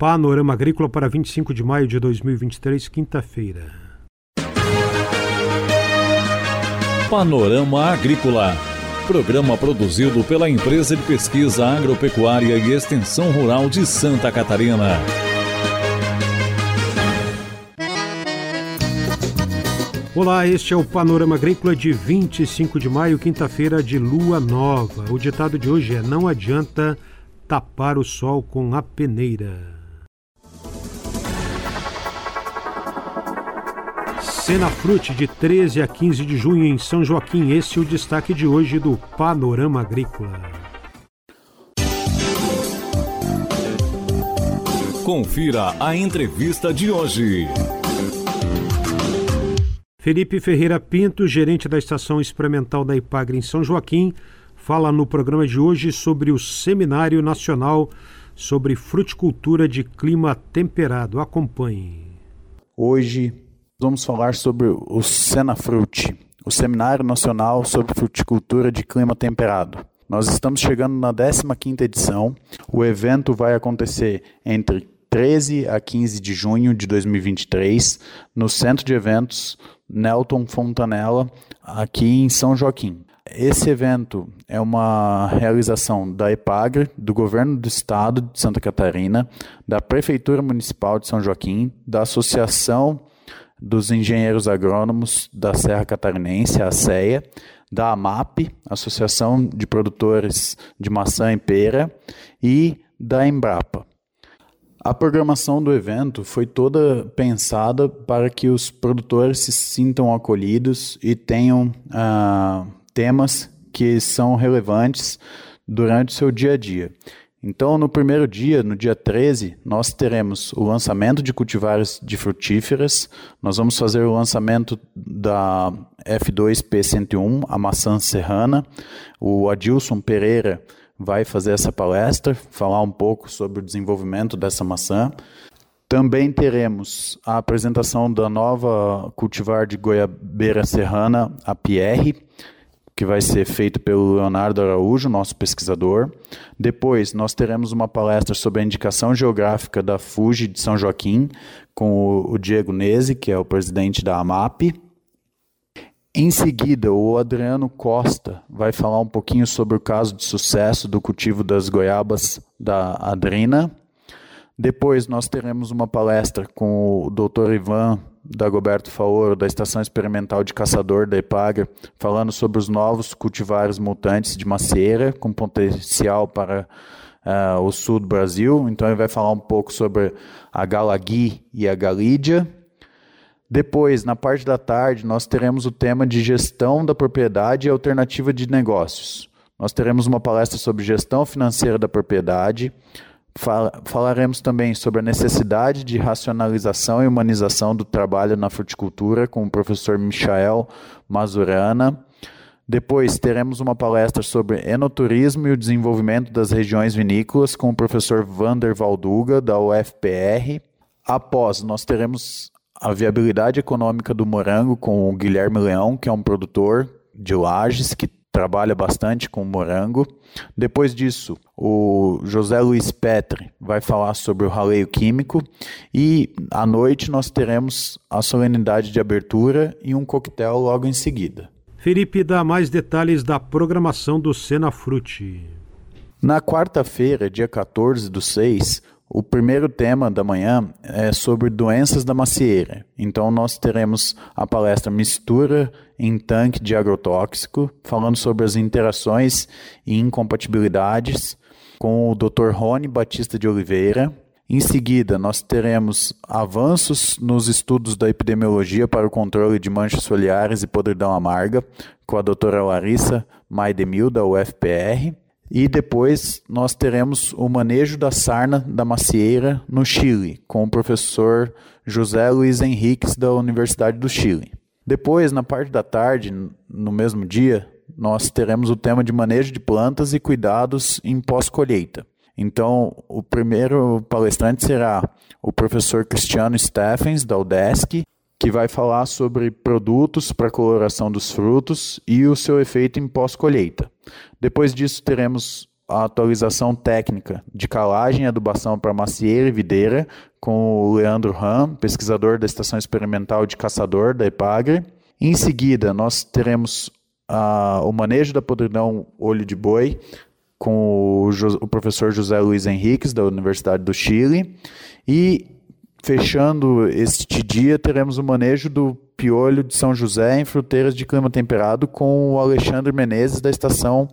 Panorama Agrícola para 25 de maio de 2023, quinta-feira. Panorama Agrícola. Programa produzido pela Empresa de Pesquisa Agropecuária e Extensão Rural de Santa Catarina. Olá, este é o Panorama Agrícola de 25 de maio, quinta-feira de lua nova. O ditado de hoje é: Não adianta tapar o sol com a peneira. Cena Frute de 13 a 15 de junho em São Joaquim. Esse é o destaque de hoje do Panorama Agrícola. Confira a entrevista de hoje. Felipe Ferreira Pinto, gerente da Estação Experimental da Ipagre em São Joaquim, fala no programa de hoje sobre o Seminário Nacional sobre Fruticultura de Clima Temperado. Acompanhe. Hoje vamos falar sobre o Senafrute, o Seminário Nacional sobre Fruticultura de Clima Temperado. Nós estamos chegando na 15ª edição. O evento vai acontecer entre 13 a 15 de junho de 2023 no Centro de Eventos Nelton Fontanella, aqui em São Joaquim. Esse evento é uma realização da EPAGRE, do Governo do Estado de Santa Catarina, da Prefeitura Municipal de São Joaquim, da Associação dos Engenheiros Agrônomos da Serra Catarinense, a CEA, da AMAP, Associação de Produtores de Maçã e Pera, e da Embrapa. A programação do evento foi toda pensada para que os produtores se sintam acolhidos e tenham uh, temas que são relevantes durante o seu dia a dia. Então, no primeiro dia, no dia 13, nós teremos o lançamento de cultivares de frutíferas, nós vamos fazer o lançamento da F2P101, a maçã serrana, o Adilson Pereira vai fazer essa palestra, falar um pouco sobre o desenvolvimento dessa maçã. Também teremos a apresentação da nova cultivar de goiabeira serrana, a Pierre, que vai ser feito pelo Leonardo Araújo, nosso pesquisador. Depois, nós teremos uma palestra sobre a indicação geográfica da Fuji de São Joaquim, com o Diego Nese, que é o presidente da AMAP. Em seguida, o Adriano Costa vai falar um pouquinho sobre o caso de sucesso do cultivo das goiabas da Adrina. Depois, nós teremos uma palestra com o Dr. Ivan Dagoberto Faoro, da Estação Experimental de Caçador da EPAGA, falando sobre os novos cultivares mutantes de macieira, com potencial para uh, o sul do Brasil. Então, ele vai falar um pouco sobre a Galagui e a Galídia. Depois, na parte da tarde, nós teremos o tema de gestão da propriedade e alternativa de negócios. Nós teremos uma palestra sobre gestão financeira da propriedade. Falaremos também sobre a necessidade de racionalização e humanização do trabalho na fruticultura com o professor Michael Mazurana. Depois teremos uma palestra sobre enoturismo e o desenvolvimento das regiões vinícolas com o professor Vander Valduga, da UFPR. Após, nós teremos a viabilidade econômica do morango com o Guilherme Leão, que é um produtor de lajes que trabalha bastante com morango. Depois disso, o José Luiz Petri vai falar sobre o raleio químico e à noite nós teremos a solenidade de abertura e um coquetel logo em seguida. Felipe dá mais detalhes da programação do Senafrute. Na quarta-feira, dia 14 do 6, o primeiro tema da manhã é sobre doenças da macieira. Então nós teremos a palestra Mistura em tanque de agrotóxico, falando sobre as interações e incompatibilidades com o Dr. Rony Batista de Oliveira. Em seguida, nós teremos avanços nos estudos da epidemiologia para o controle de manchas foliares e podridão amarga, com a doutora Larissa Maidemil, da UFPR. E depois nós teremos o manejo da sarna da macieira no Chile, com o professor José Luiz Henriques da Universidade do Chile. Depois, na parte da tarde, no mesmo dia, nós teremos o tema de manejo de plantas e cuidados em pós-colheita. Então, o primeiro palestrante será o professor Cristiano Steffens, da UDESC, que vai falar sobre produtos para coloração dos frutos e o seu efeito em pós-colheita. Depois disso, teremos a atualização técnica de calagem e adubação para macieira e videira com o Leandro Ram, pesquisador da Estação Experimental de Caçador da EPAGRE. Em seguida, nós teremos uh, o manejo da podridão olho de boi com o, o professor José Luiz Henriques, da Universidade do Chile. E fechando este dia, teremos o manejo do piolho de São José em fruteiras de clima temperado com o Alexandre Menezes, da Estação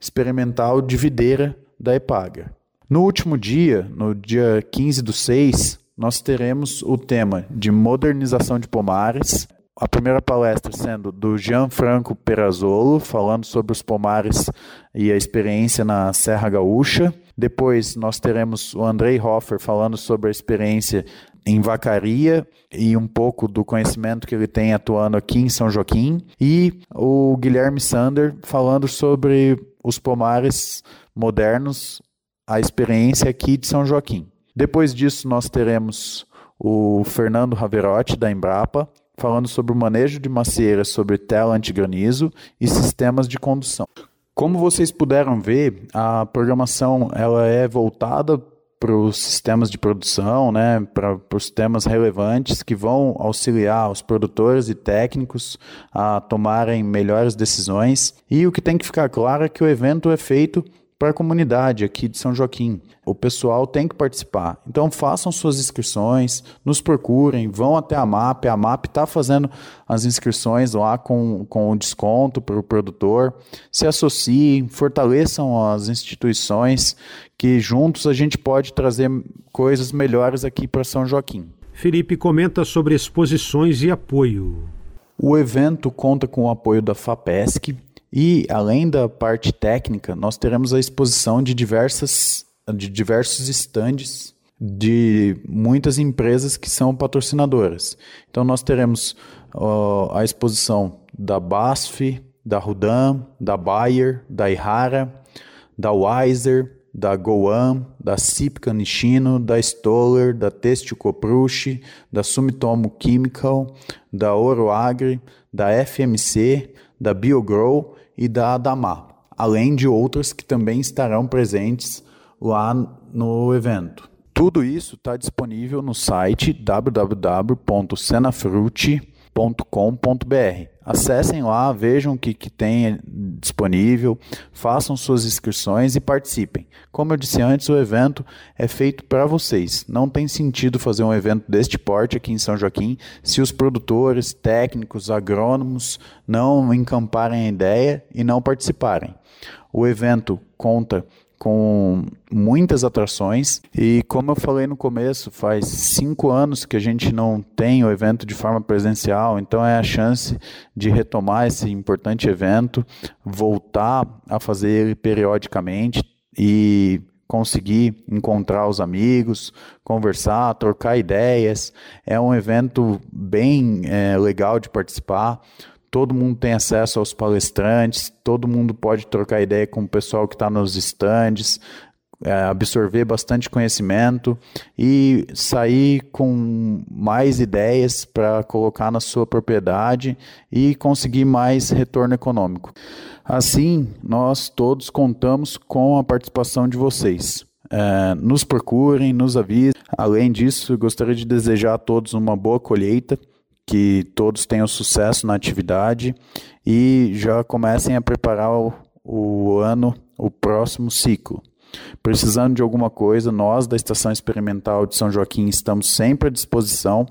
Experimental de Videira da EPAGA. No último dia, no dia 15 do 6, nós teremos o tema de modernização de pomares, a primeira palestra sendo do Gianfranco Perazzolo, falando sobre os pomares e a experiência na Serra Gaúcha. Depois nós teremos o Andrei Hoffer falando sobre a experiência em Vacaria e um pouco do conhecimento que ele tem atuando aqui em São Joaquim. E o Guilherme Sander falando sobre os pomares modernos, a experiência aqui de São Joaquim. Depois disso nós teremos o Fernando Raverotti, da Embrapa, falando sobre o manejo de macieiras sobre tela antigranizo e sistemas de condução. Como vocês puderam ver, a programação ela é voltada para os sistemas de produção, né, para os temas relevantes que vão auxiliar os produtores e técnicos a tomarem melhores decisões. E o que tem que ficar claro é que o evento é feito para a comunidade aqui de São Joaquim. O pessoal tem que participar. Então façam suas inscrições, nos procurem, vão até a MAP. A MAP está fazendo as inscrições lá com, com desconto para o produtor. Se associem, fortaleçam as instituições, que juntos a gente pode trazer coisas melhores aqui para São Joaquim. Felipe comenta sobre exposições e apoio. O evento conta com o apoio da FAPESC, e, além da parte técnica, nós teremos a exposição de, diversas, de diversos estandes de muitas empresas que são patrocinadoras. Então, nós teremos uh, a exposição da BASF, da Rudan, da Bayer, da Ihara, da Weiser, da Goan, da Sipka Nishino, da Stoller, da Têxtil Copruche, da Sumitomo Chemical, da Oroagri, da FMC, da BioGrow e da Adamar, além de outras que também estarão presentes lá no evento. Tudo isso está disponível no site www.senafruti.com.br. Acessem lá, vejam o que, que tem disponível, façam suas inscrições e participem. Como eu disse antes, o evento é feito para vocês. Não tem sentido fazer um evento deste porte aqui em São Joaquim se os produtores, técnicos, agrônomos não encamparem a ideia e não participarem. O evento conta com muitas atrações e como eu falei no começo, faz cinco anos que a gente não tem o evento de forma presencial, então é a chance de retomar esse importante evento, voltar a fazer ele periodicamente e conseguir encontrar os amigos, conversar, trocar ideias. É um evento bem é, legal de participar todo mundo tem acesso aos palestrantes, todo mundo pode trocar ideia com o pessoal que está nos estandes, é, absorver bastante conhecimento e sair com mais ideias para colocar na sua propriedade e conseguir mais retorno econômico. Assim, nós todos contamos com a participação de vocês. É, nos procurem, nos avisem. Além disso, gostaria de desejar a todos uma boa colheita que todos tenham sucesso na atividade e já comecem a preparar o, o ano, o próximo ciclo. Precisando de alguma coisa, nós da Estação Experimental de São Joaquim estamos sempre à disposição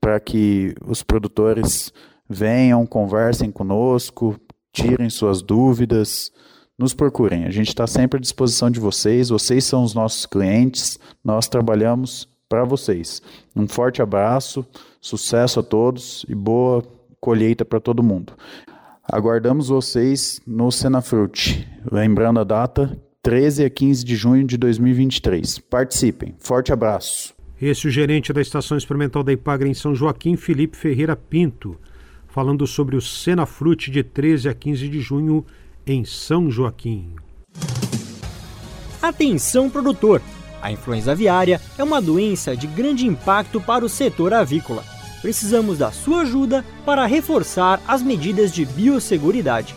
para que os produtores venham, conversem conosco, tirem suas dúvidas, nos procurem. A gente está sempre à disposição de vocês, vocês são os nossos clientes, nós trabalhamos para vocês. Um forte abraço, sucesso a todos e boa colheita para todo mundo. Aguardamos vocês no Senafruit. Lembrando a data, 13 a 15 de junho de 2023. Participem. Forte abraço. Esse é o gerente da Estação Experimental da Ipagre em São Joaquim, Felipe Ferreira Pinto, falando sobre o Senafruit de 13 a 15 de junho em São Joaquim. Atenção produtor! A influenza aviária é uma doença de grande impacto para o setor avícola. Precisamos da sua ajuda para reforçar as medidas de biosseguridade.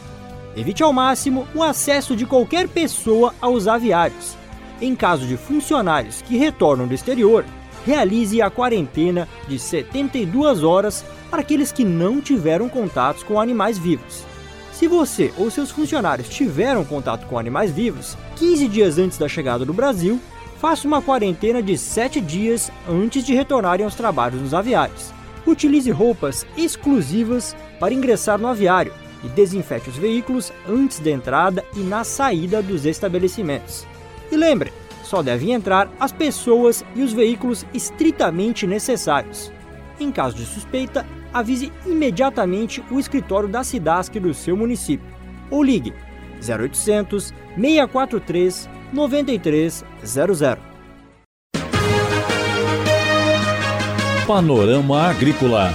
Evite ao máximo o acesso de qualquer pessoa aos aviários. Em caso de funcionários que retornam do exterior, realize a quarentena de 72 horas para aqueles que não tiveram contatos com animais vivos. Se você ou seus funcionários tiveram contato com animais vivos 15 dias antes da chegada do Brasil, faça uma quarentena de 7 dias antes de retornarem aos trabalhos nos aviários. Utilize roupas exclusivas para ingressar no aviário e desinfete os veículos antes da entrada e na saída dos estabelecimentos. E lembre, só devem entrar as pessoas e os veículos estritamente necessários. Em caso de suspeita, avise imediatamente o escritório da SIDASC do seu município ou ligue 0800 643 9300. Panorama Agrícola.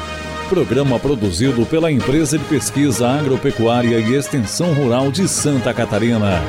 Programa produzido pela Empresa de Pesquisa Agropecuária e Extensão Rural de Santa Catarina.